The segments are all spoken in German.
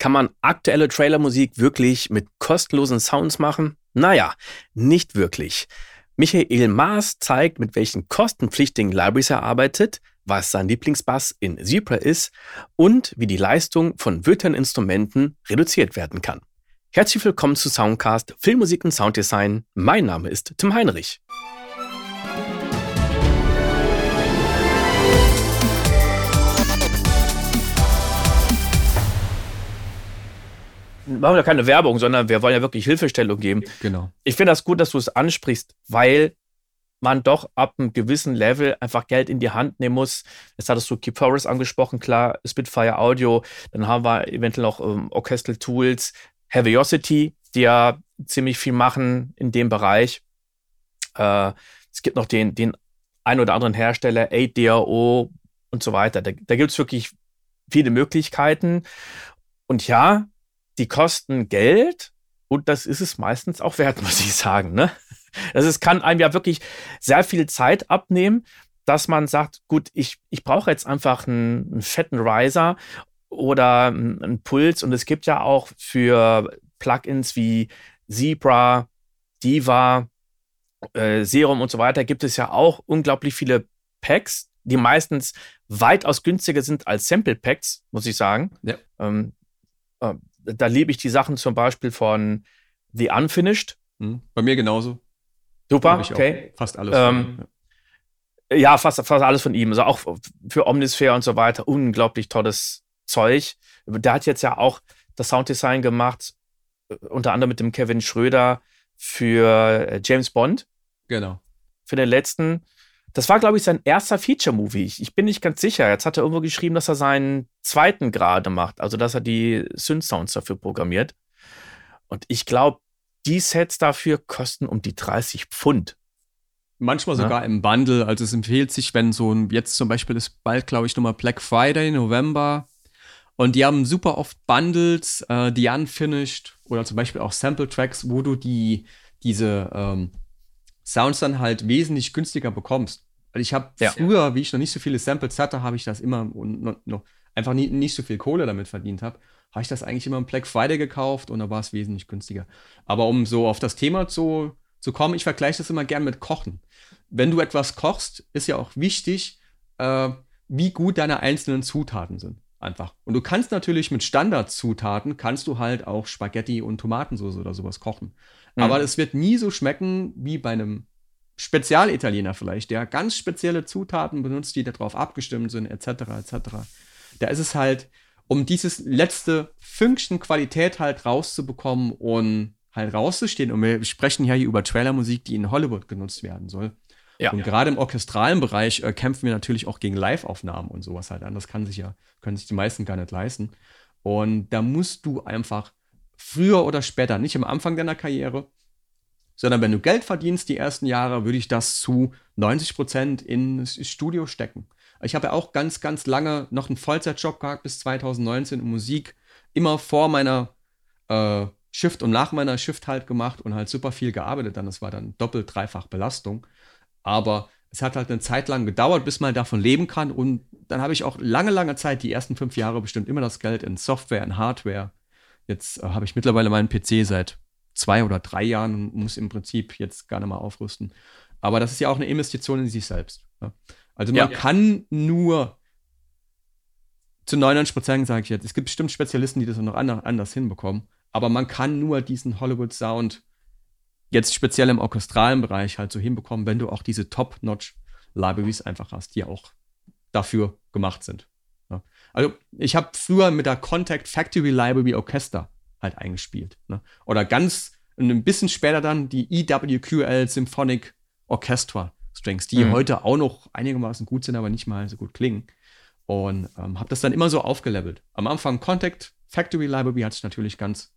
Kann man aktuelle Trailermusik wirklich mit kostenlosen Sounds machen? Naja, nicht wirklich. Michael Maas zeigt, mit welchen kostenpflichtigen Libraries er arbeitet, was sein Lieblingsbass in Zebra ist und wie die Leistung von virtuellen Instrumenten reduziert werden kann. Herzlich willkommen zu Soundcast Filmmusik und Sounddesign. Mein Name ist Tim Heinrich. Machen wir keine Werbung, sondern wir wollen ja wirklich Hilfestellung geben. Genau. Ich finde das gut, dass du es ansprichst, weil man doch ab einem gewissen Level einfach Geld in die Hand nehmen muss. Jetzt hattest du Keep Forest angesprochen, klar, Spitfire Audio, dann haben wir eventuell noch ähm, Orchestral Tools, Heaviosity, die ja ziemlich viel machen in dem Bereich. Äh, es gibt noch den, den ein oder anderen Hersteller, 8DAO und so weiter. Da, da gibt es wirklich viele Möglichkeiten. Und ja, die kosten Geld und das ist es meistens auch wert, muss ich sagen. Ne? Also es kann einem ja wirklich sehr viel Zeit abnehmen, dass man sagt, gut, ich, ich brauche jetzt einfach einen, einen fetten Riser oder einen, einen Puls und es gibt ja auch für Plugins wie Zebra, Diva, äh, Serum und so weiter, gibt es ja auch unglaublich viele Packs, die meistens weitaus günstiger sind als Sample Packs, muss ich sagen. Ja. Ähm, äh, da liebe ich die Sachen zum Beispiel von The Unfinished. Hm, bei mir genauso. Super, okay. Fast alles. Ähm, ja, ja fast, fast alles von ihm. Also auch für Omnisphere und so weiter. Unglaublich tolles Zeug. Der hat jetzt ja auch das Sounddesign gemacht, äh, unter anderem mit dem Kevin Schröder für äh, James Bond. Genau. Für den letzten. Das war, glaube ich, sein erster Feature-Movie. Ich, bin nicht ganz sicher. Jetzt hat er irgendwo geschrieben, dass er seinen zweiten gerade macht, also dass er die Synth-Sounds dafür programmiert. Und ich glaube, die Sets dafür kosten um die 30 Pfund. Manchmal sogar ja? im Bundle. Also es empfiehlt sich, wenn so ein, jetzt zum Beispiel ist bald, glaube ich, nochmal Black Friday, November. Und die haben super oft Bundles, äh, die unfinished oder zum Beispiel auch Sample-Tracks, wo du die, diese ähm, Sounds dann halt wesentlich günstiger bekommst. Weil ich habe ja. früher, wie ich noch nicht so viele Samples hatte, habe ich das immer und noch, einfach nie, nicht so viel Kohle damit verdient habe, habe ich das eigentlich immer im Black Friday gekauft und da war es wesentlich günstiger. Aber um so auf das Thema zu, zu kommen, ich vergleiche das immer gern mit Kochen. Wenn du etwas kochst, ist ja auch wichtig, äh, wie gut deine einzelnen Zutaten sind. Einfach. Und du kannst natürlich mit Standardzutaten, kannst du halt auch Spaghetti und Tomatensauce oder sowas kochen. Mhm. Aber es wird nie so schmecken wie bei einem Spezialitaliener vielleicht, der ganz spezielle Zutaten benutzt, die darauf abgestimmt sind, etc., etc. Da ist es halt, um dieses letzte Fünkchen Qualität halt rauszubekommen und halt rauszustehen. Und wir sprechen ja hier über Trailermusik, die in Hollywood genutzt werden soll. Ja. Und gerade im orchestralen Bereich äh, kämpfen wir natürlich auch gegen Live-Aufnahmen und sowas halt an. Das kann sich ja, können sich die meisten gar nicht leisten. Und da musst du einfach früher oder später, nicht am Anfang deiner Karriere, sondern wenn du Geld verdienst die ersten Jahre, würde ich das zu 90 Prozent ins Studio stecken. Ich habe ja auch ganz, ganz lange noch einen Vollzeitjob gehabt bis 2019 in Musik, immer vor meiner äh, Shift und nach meiner Shift halt gemacht und halt super viel gearbeitet. Dann das war dann doppelt, dreifach Belastung. Aber es hat halt eine Zeit lang gedauert, bis man davon leben kann. Und dann habe ich auch lange, lange Zeit, die ersten fünf Jahre bestimmt immer das Geld in Software, in Hardware, Jetzt äh, habe ich mittlerweile meinen PC seit zwei oder drei Jahren und muss im Prinzip jetzt gar nicht mal aufrüsten. Aber das ist ja auch eine Investition in sich selbst. Ja. Also man ja. kann nur zu 99 Prozent, sage ich jetzt, es gibt bestimmt Spezialisten, die das noch anders hinbekommen, aber man kann nur diesen Hollywood-Sound jetzt speziell im orchestralen Bereich halt so hinbekommen, wenn du auch diese Top-Notch-Libraries einfach hast, die auch dafür gemacht sind. Ne? Also ich habe früher mit der Contact Factory Library Orchester halt eingespielt. Ne? Oder ganz ein bisschen später dann die EWQL Symphonic Orchestra Strings, die mhm. heute auch noch einigermaßen gut sind, aber nicht mal so gut klingen. Und ähm, habe das dann immer so aufgelevelt. Am Anfang Contact Factory Library hat sich natürlich ganz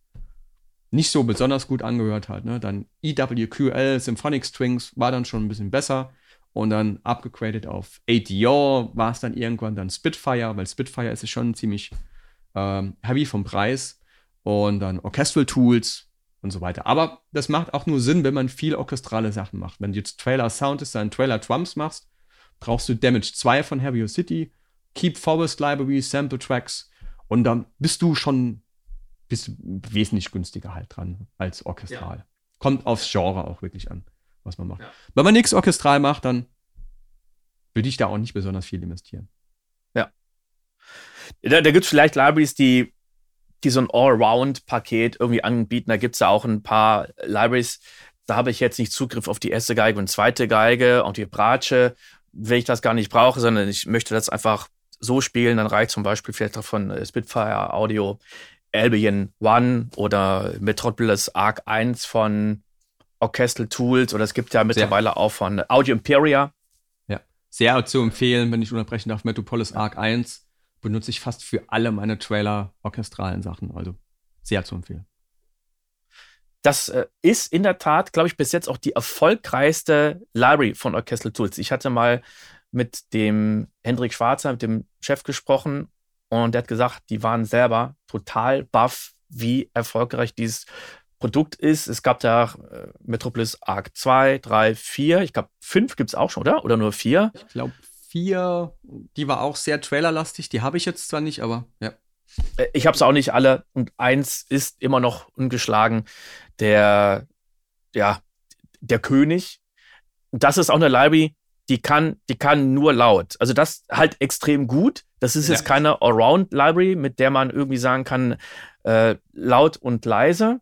nicht so besonders gut angehört halt. Ne? Dann EWQL Symphonic Strings war dann schon ein bisschen besser und dann abgegradet auf ADO war es dann irgendwann dann Spitfire, weil Spitfire ist ja schon ziemlich ähm, heavy vom Preis und dann Orchestral Tools und so weiter. Aber das macht auch nur Sinn, wenn man viel orchestrale Sachen macht. Wenn du jetzt Trailer Sound ist, dann Trailer Drums machst, brauchst du Damage 2 von Heavier City, Keep Forest Library, Sample Tracks und dann bist du schon bist du wesentlich günstiger halt dran als orchestral. Ja. Kommt aufs Genre auch wirklich an, was man macht. Ja. Wenn man nichts orchestral macht, dann würde ich da auch nicht besonders viel investieren. Ja. Da, da gibt es vielleicht Libraries, die, die so ein Allround-Paket irgendwie anbieten. Da gibt es ja auch ein paar Libraries, da habe ich jetzt nicht Zugriff auf die erste Geige und zweite Geige und die Bratsche, wenn ich das gar nicht brauche, sondern ich möchte das einfach so spielen, dann reicht zum Beispiel vielleicht auch von äh, Spitfire Audio Albion One oder Metropolis Arc 1 von Orchestral Tools oder es gibt ja mittlerweile sehr. auch von Audio Imperia. Ja, sehr zu empfehlen, wenn ich unterbrechen darf, Metropolis Arc 1 benutze ich fast für alle meine Trailer orchestralen Sachen, also sehr zu empfehlen. Das äh, ist in der Tat, glaube ich, bis jetzt auch die erfolgreichste Library von Orchestral Tools. Ich hatte mal mit dem Hendrik Schwarzer, mit dem Chef gesprochen und der hat gesagt, die waren selber total baff, wie erfolgreich dieses Produkt ist. Es gab da äh, Metropolis Arc 2, 3, 4, ich glaube 5 gibt es auch schon, oder? Oder nur 4? Ich glaube 4, die war auch sehr trailerlastig, die habe ich jetzt zwar nicht, aber ja. Äh, ich habe es auch nicht alle und eins ist immer noch ungeschlagen, der, ja, der König. Das ist auch eine Library, die kann, die kann nur laut. Also das halt extrem gut. Das ist ja. jetzt keine Around-Library, mit der man irgendwie sagen kann, äh, laut und leise.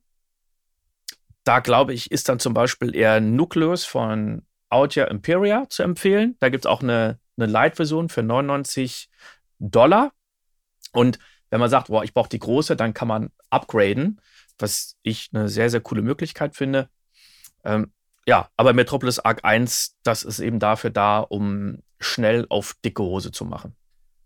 Da glaube ich, ist dann zum Beispiel eher Nucleus von Audio Imperia zu empfehlen. Da gibt es auch eine, eine Light-Version für 99 Dollar. Und wenn man sagt, boah, ich brauche die große, dann kann man upgraden, was ich eine sehr, sehr coole Möglichkeit finde. Ähm, ja, aber Metropolis Arc 1, das ist eben dafür da, um schnell auf dicke Hose zu machen.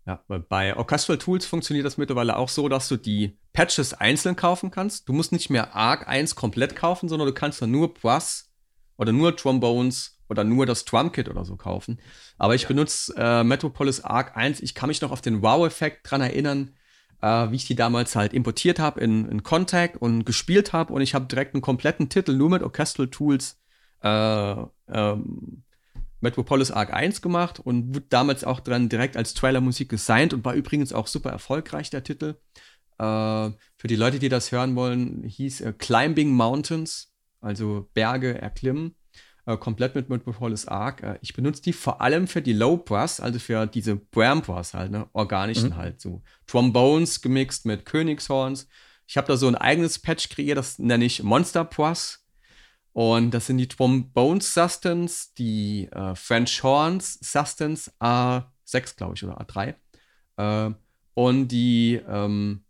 Ja, bei Orchestral Tools funktioniert das mittlerweile auch so, dass du die Patches einzeln kaufen kannst. Du musst nicht mehr Arc 1 komplett kaufen, sondern du kannst dann nur Brass oder nur Trombones oder nur das Drumkit oder so kaufen. Aber ich ja. benutze äh, Metropolis Arc 1. Ich kann mich noch auf den Wow-Effekt dran erinnern, äh, wie ich die damals halt importiert habe in, in Contact und gespielt habe. Und ich habe direkt einen kompletten Titel nur mit Orchestral Tools äh, ähm, Metropolis Arc 1 gemacht und wurde damals auch dran direkt als Trailer-Musik gesigned und war übrigens auch super erfolgreich, der Titel. Äh, für die Leute, die das hören wollen, hieß äh, Climbing Mountains, also Berge erklimmen, äh, komplett mit Metropolis Arc. Äh, ich benutze die vor allem für die Low Brass, also für diese Bram Brass halt, ne, organischen mhm. halt, so Trombones gemixt mit Königshorns. Ich habe da so ein eigenes Patch kreiert, das nenne ich Monster Brass und das sind die Trombones Sustance, die äh, French Horns Sustance A6, glaube ich, oder A3. Äh, und die, ähm,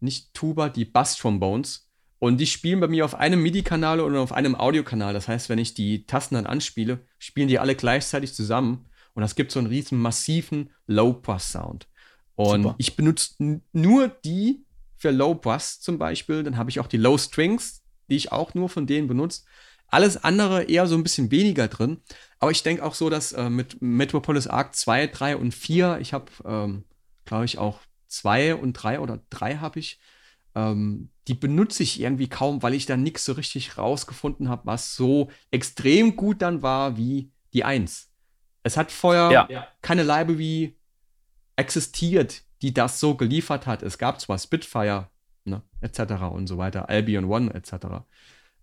nicht Tuba, die Bass Trombones. Und die spielen bei mir auf einem MIDI-Kanal oder auf einem Audiokanal. Das heißt, wenn ich die Tasten dann anspiele, spielen die alle gleichzeitig zusammen. Und das gibt so einen riesen massiven Low-Bass-Sound. Und Super. ich benutze nur die für Low-Bass zum Beispiel. Dann habe ich auch die Low-Strings, die ich auch nur von denen benutze. Alles andere eher so ein bisschen weniger drin. Aber ich denke auch so, dass äh, mit Metropolis Arc 2, 3 und 4, ich habe, ähm, glaube ich, auch 2 und 3 oder 3 habe ich, ähm, die benutze ich irgendwie kaum, weil ich da nichts so richtig rausgefunden habe, was so extrem gut dann war wie die 1. Es hat vorher ja. keine Library existiert, die das so geliefert hat. Es gab zwar Spitfire, ne, etc. und so weiter, Albion One, etc.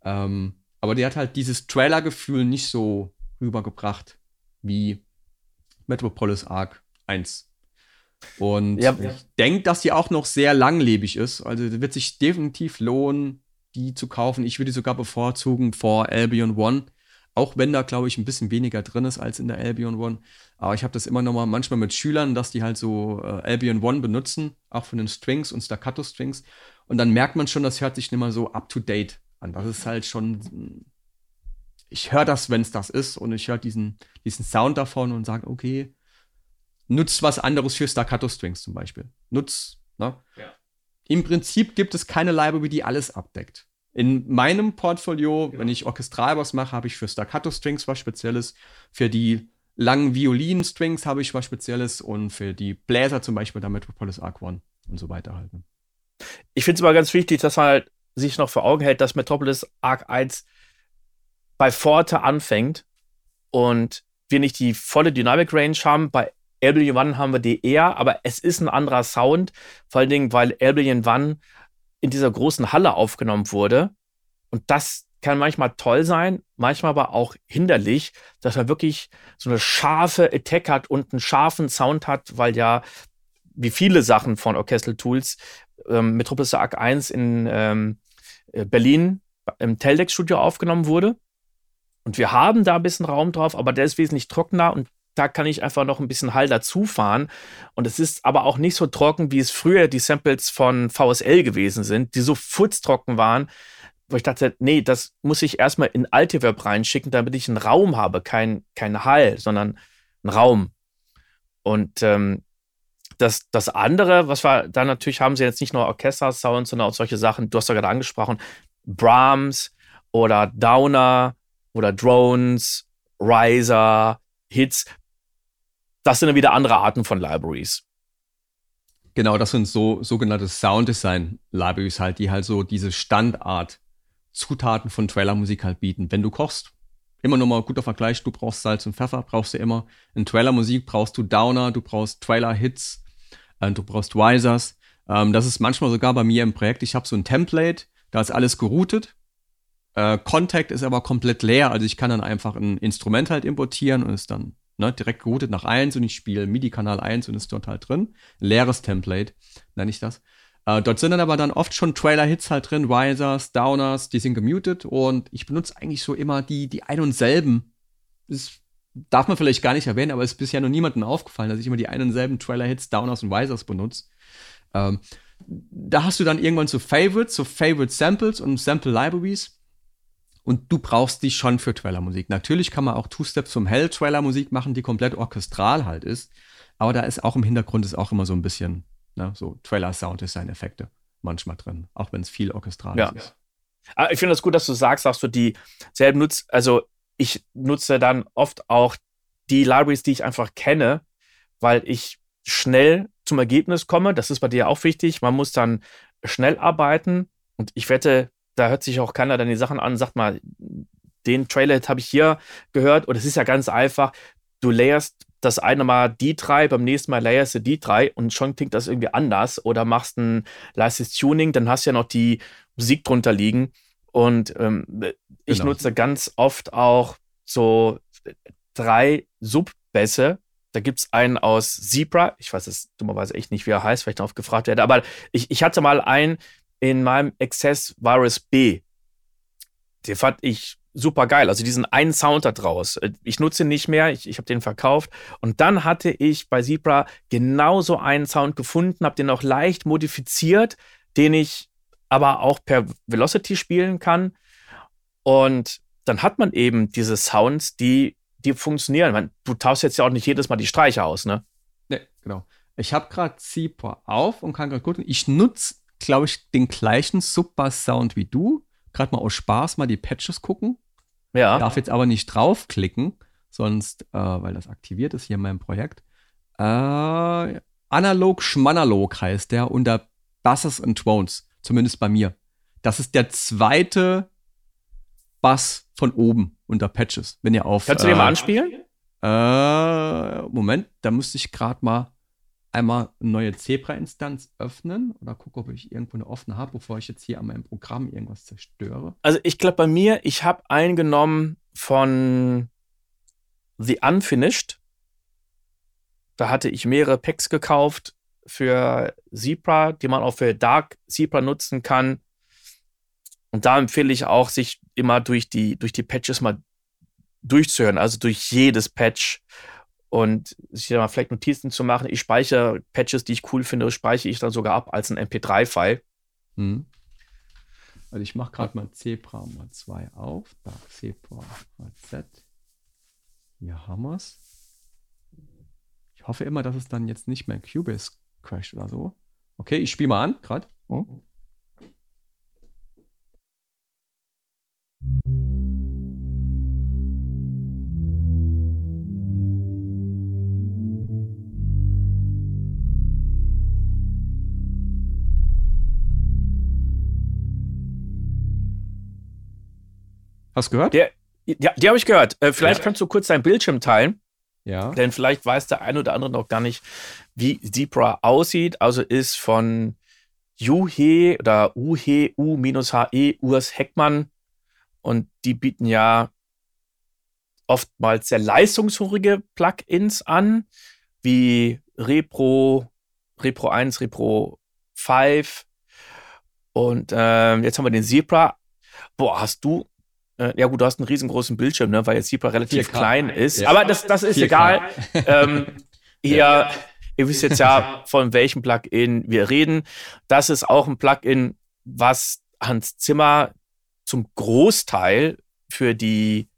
Ähm, aber die hat halt dieses Trailer-Gefühl nicht so rübergebracht wie Metropolis Arc 1. Und ja, ich denke, dass die auch noch sehr langlebig ist. Also wird sich definitiv lohnen, die zu kaufen. Ich würde sogar bevorzugen vor Albion One. Auch wenn da, glaube ich, ein bisschen weniger drin ist als in der Albion One. Aber ich habe das immer noch mal manchmal mit Schülern, dass die halt so äh, Albion One benutzen, auch von den Strings und Staccato-Strings. Und dann merkt man schon, das hört sich nicht mehr so up to date an. Das ist halt schon. Ich höre das, wenn es das ist, und ich höre diesen, diesen Sound davon und sage, okay, nutzt was anderes für Staccato-Strings zum Beispiel. Nutz, ne? Ja. Im Prinzip gibt es keine Library, die alles abdeckt. In meinem Portfolio, ja. wenn ich orchestral was mache, habe ich für Staccato-Strings was Spezielles. Für die langen Violinen-Strings habe ich was Spezielles und für die Bläser zum Beispiel der Metropolis Arc One und so weiter halt. Ne? Ich finde es aber ganz wichtig, dass man halt sich noch vor Augen hält, dass Metropolis Arc 1 bei Forte anfängt und wir nicht die volle Dynamic Range haben. Bei Albion One haben wir die eher, aber es ist ein anderer Sound. Vor allen Dingen, weil Albion One in dieser großen Halle aufgenommen wurde. Und das kann manchmal toll sein, manchmal aber auch hinderlich, dass man wirklich so eine scharfe Attack hat und einen scharfen Sound hat, weil ja, wie viele Sachen von Orchestral Tools, ähm, Metropolis Arc 1 in ähm, äh, Berlin im Teldex-Studio aufgenommen wurde. Und wir haben da ein bisschen Raum drauf, aber der ist wesentlich trockener und da kann ich einfach noch ein bisschen Hall dazu fahren. Und es ist aber auch nicht so trocken, wie es früher die Samples von VSL gewesen sind, die so futztrocken waren, wo ich dachte, nee, das muss ich erstmal in Altiverb reinschicken, damit ich einen Raum habe, kein, kein Hall, sondern einen Raum. Und ähm, das, das andere, was wir da natürlich haben, sie jetzt nicht nur Orchester-Sounds, sondern auch solche Sachen, du hast ja gerade angesprochen, Brahms oder Downer oder Drones, Riser, Hits. Das sind dann wieder andere Arten von Libraries. Genau, das sind so sogenannte Sound Design Libraries halt, die halt so diese Standard Zutaten von Trailermusik halt bieten. Wenn du kochst, immer nochmal guter Vergleich, du brauchst Salz und Pfeffer, brauchst du immer. In Trailermusik brauchst du Downer, du brauchst Trailer-Hits, äh, du brauchst Risers. Ähm, das ist manchmal sogar bei mir im Projekt. Ich habe so ein Template, da ist alles geroutet. Äh, Contact ist aber komplett leer, also ich kann dann einfach ein Instrument halt importieren und ist dann ne, direkt geroutet nach 1 und ich spiele MIDI-Kanal 1 und ist dort halt drin. Leeres Template, nenne ich das. Äh, dort sind dann aber dann oft schon Trailer-Hits halt drin, Risers, Downers, die sind gemutet und ich benutze eigentlich so immer die, die ein und selben. Das darf man vielleicht gar nicht erwähnen, aber es ist bisher noch niemandem aufgefallen, dass ich immer die einen und selben Trailer-Hits, Downers und Risers benutze. Ähm, da hast du dann irgendwann so Favorites, so Favorite Samples und Sample Libraries. Und du brauchst die schon für Trailer-Musik. Natürlich kann man auch Two-Steps zum Hell-Trailer-Musik machen, die komplett orchestral halt ist. Aber da ist auch im Hintergrund ist auch immer so ein bisschen Ne? So Trailer-Sound-Design-Effekte manchmal drin, auch wenn es viel orchestral ja. ist. Aber ich finde es das gut, dass du sagst, dass du die selben nutzt. Also ich nutze dann oft auch die Libraries, die ich einfach kenne, weil ich schnell zum Ergebnis komme. Das ist bei dir auch wichtig. Man muss dann schnell arbeiten. Und ich wette, da hört sich auch keiner dann die Sachen an und sagt mal, den Trailer habe ich hier gehört. Und es ist ja ganz einfach. Du layerst das eine Mal die drei, beim nächsten Mal layerst du die drei und schon klingt das irgendwie anders oder machst ein leises Tuning, dann hast du ja noch die Musik drunter liegen. Und ähm, ich genau. nutze ganz oft auch so drei Subbässe. Da gibt es einen aus Zebra. Ich weiß es dummerweise echt nicht, wie er heißt, weil ich darauf gefragt werde. Aber ich, ich hatte mal einen in meinem Access Virus B. Den fand ich super geil. Also diesen einen Sound da draus. Äh, ich nutze ihn nicht mehr, ich, ich habe den verkauft. Und dann hatte ich bei Zebra genauso einen Sound gefunden, habe den auch leicht modifiziert, den ich aber auch per Velocity spielen kann. Und dann hat man eben diese Sounds, die, die funktionieren. Meine, du tauschst jetzt ja auch nicht jedes Mal die Streicher aus, ne? Ne, genau. Ich habe gerade Zebra auf und kann gerade gucken. Ich nutze, glaube ich, den gleichen Super-Sound wie du. Gerade mal aus Spaß mal die Patches gucken. Ja. Darf jetzt aber nicht draufklicken, sonst, äh, weil das aktiviert ist hier in meinem Projekt. Äh, Analog Schmanalog heißt der unter Basses and Tones, zumindest bei mir. Das ist der zweite Bass von oben unter Patches, wenn ihr auf. Kannst du den mal äh, anspielen? Äh, Moment, da müsste ich gerade mal einmal eine neue Zebra-Instanz öffnen oder gucke, ob ich irgendwo eine offene habe, bevor ich jetzt hier an meinem Programm irgendwas zerstöre. Also ich glaube bei mir, ich habe eingenommen von The Unfinished. Da hatte ich mehrere Packs gekauft für Zebra, die man auch für Dark Zebra nutzen kann. Und da empfehle ich auch, sich immer durch die, durch die Patches mal durchzuhören, also durch jedes Patch und sich da mal vielleicht Notizen zu machen. Ich speichere Patches, die ich cool finde, speichere ich dann sogar ab als ein MP3-File. Hm. Also ich mache gerade mal Zebra mal 2 auf. Da Zebra mal Z. Hier haben wir es. Ich hoffe immer, dass es dann jetzt nicht mehr Cubase crasht oder so. Okay, ich spiele mal an, gerade. Oh. Hast du gehört? Der, ja, die habe ich gehört. Äh, vielleicht ja. kannst du kurz deinen Bildschirm teilen. Ja. Denn vielleicht weiß der eine oder andere noch gar nicht, wie Zebra aussieht. Also ist von Juhe oder UHE, U-HE, Urs Heckmann. Und die bieten ja oftmals sehr leistungshungrige Plugins an, wie Repro, Repro 1, Repro 5. Und äh, jetzt haben wir den Zebra. Boah, hast du ja gut, du hast einen riesengroßen Bildschirm, ne, weil jetzt Zebra relativ 4K. klein ist. Ja. Aber das, das ist 4K. egal. ähm, hier, ja. ihr wisst jetzt ja, von welchem Plugin wir reden. Das ist auch ein Plugin, was Hans Zimmer zum Großteil für die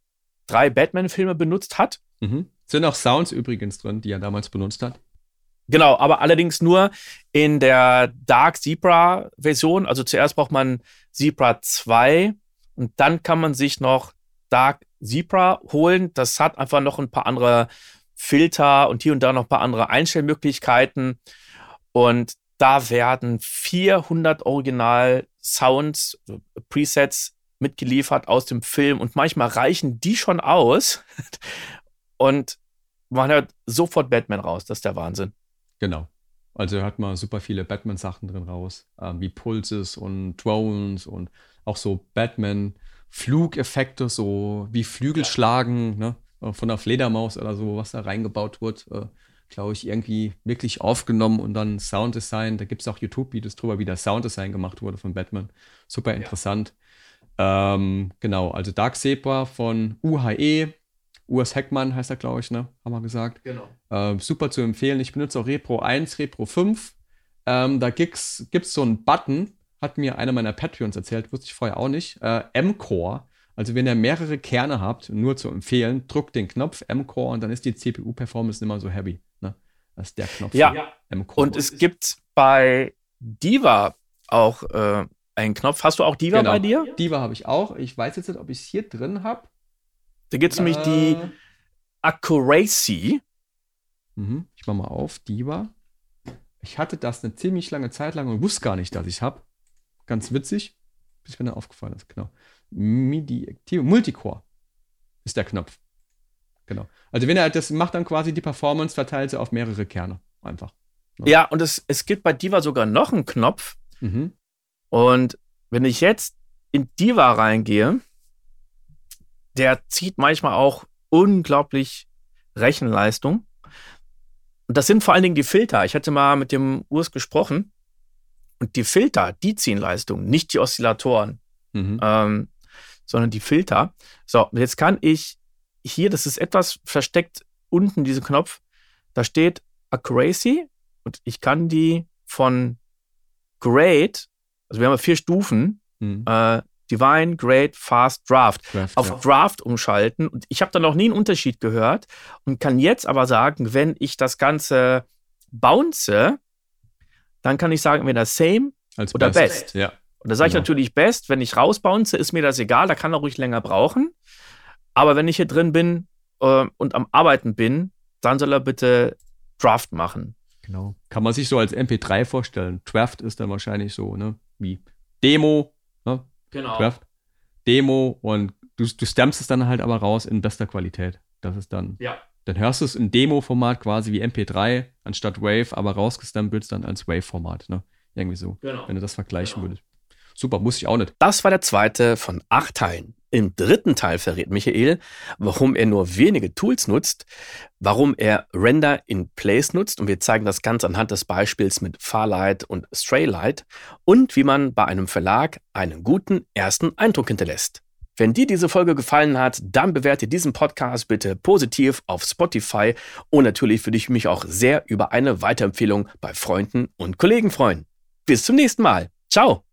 drei Batman-Filme benutzt hat. Mhm. Sind auch Sounds übrigens drin, die er damals benutzt hat. Genau, aber allerdings nur in der Dark Zebra-Version. Also zuerst braucht man Zebra 2 und dann kann man sich noch Dark Zebra holen. Das hat einfach noch ein paar andere Filter und hier und da noch ein paar andere Einstellmöglichkeiten. Und da werden 400 Original Sounds, Presets mitgeliefert aus dem Film und manchmal reichen die schon aus und man hört sofort Batman raus. Das ist der Wahnsinn. Genau. Also hört man super viele Batman-Sachen drin raus, äh, wie Pulses und Drones und auch so Batman-Flugeffekte, so wie Flügelschlagen ne, von der Fledermaus oder so, was da reingebaut wird. Äh, Glaube ich, irgendwie wirklich aufgenommen und dann Sounddesign. Da gibt es auch YouTube-Videos drüber, wie das Sounddesign gemacht wurde von Batman. Super interessant. Ja. Ähm, genau, also Dark Zebra von UHE, Urs Heckmann heißt er, glaube ich, ne? Haben wir gesagt. Genau. Äh, super zu empfehlen. Ich benutze auch Repro 1, Repro 5. Ähm, da gibt es so einen Button, hat mir einer meiner Patreons erzählt, wusste ich vorher auch nicht. Äh, M-Core. Also wenn ihr mehrere Kerne habt, nur zu empfehlen, drückt den Knopf M-Core und dann ist die CPU-Performance nicht mehr so heavy. Ne? Das ist der Knopf. Ja, M-Core. Und es gibt bei Diva auch äh, einen Knopf. Hast du auch Diva genau. bei dir? Diva habe ich auch. Ich weiß jetzt nicht, ob ich es hier drin habe. Da gibt es äh, nämlich die. Accuracy. Mhm. Ich mache mal auf, Diva. Ich hatte das eine ziemlich lange Zeit lang und wusste gar nicht, dass ich es habe. Ganz witzig. Bis mir dann aufgefallen ist, genau. MIDI Active Multicore ist der Knopf. Genau. Also wenn er das macht, dann quasi die Performance, verteilt sie auf mehrere Kerne. Einfach. Ja, ja und es, es gibt bei Diva sogar noch einen Knopf. Mhm. Und wenn ich jetzt in Diva reingehe, der zieht manchmal auch unglaublich Rechenleistung. Und das sind vor allen Dingen die Filter. Ich hatte mal mit dem Urs gesprochen. Und die Filter, die ziehen Leistung, nicht die Oszillatoren, mhm. ähm, sondern die Filter. So, jetzt kann ich hier, das ist etwas versteckt unten, diesen Knopf, da steht Accuracy und ich kann die von Great, also wir haben vier Stufen, mhm. äh, Divine, Great, Fast, Draft, Draft auf ja. Draft umschalten. Und ich habe da noch nie einen Unterschied gehört und kann jetzt aber sagen, wenn ich das Ganze bounce, dann kann ich sagen, entweder Same Als oder Best. best. Ja. Und da sage genau. ich natürlich Best, wenn ich rausbounce, ist mir das egal, da kann er ruhig länger brauchen. Aber wenn ich hier drin bin äh, und am Arbeiten bin, dann soll er bitte Draft machen. Genau. Kann man sich so als MP3 vorstellen. Draft ist dann wahrscheinlich so, ne? Wie Demo, ne? Genau. Draft, Demo und du, du stampst es dann halt aber raus in bester Qualität. Das ist dann. Ja. Dann hörst du es in Demo-Format quasi wie MP3 anstatt Wave, aber rausgestampt wird es dann als Wave-Format. Ne? Irgendwie so. Genau. Wenn du das vergleichen genau. würdest. Super, muss ich auch nicht. Das war der zweite von acht Teilen. Im dritten Teil verrät Michael, warum er nur wenige Tools nutzt, warum er Render in Place nutzt und wir zeigen das Ganze anhand des Beispiels mit Farlight und Straylight und wie man bei einem Verlag einen guten ersten Eindruck hinterlässt. Wenn dir diese Folge gefallen hat, dann bewerte diesen Podcast bitte positiv auf Spotify und natürlich würde ich mich auch sehr über eine Weiterempfehlung bei Freunden und Kollegen freuen. Bis zum nächsten Mal. Ciao!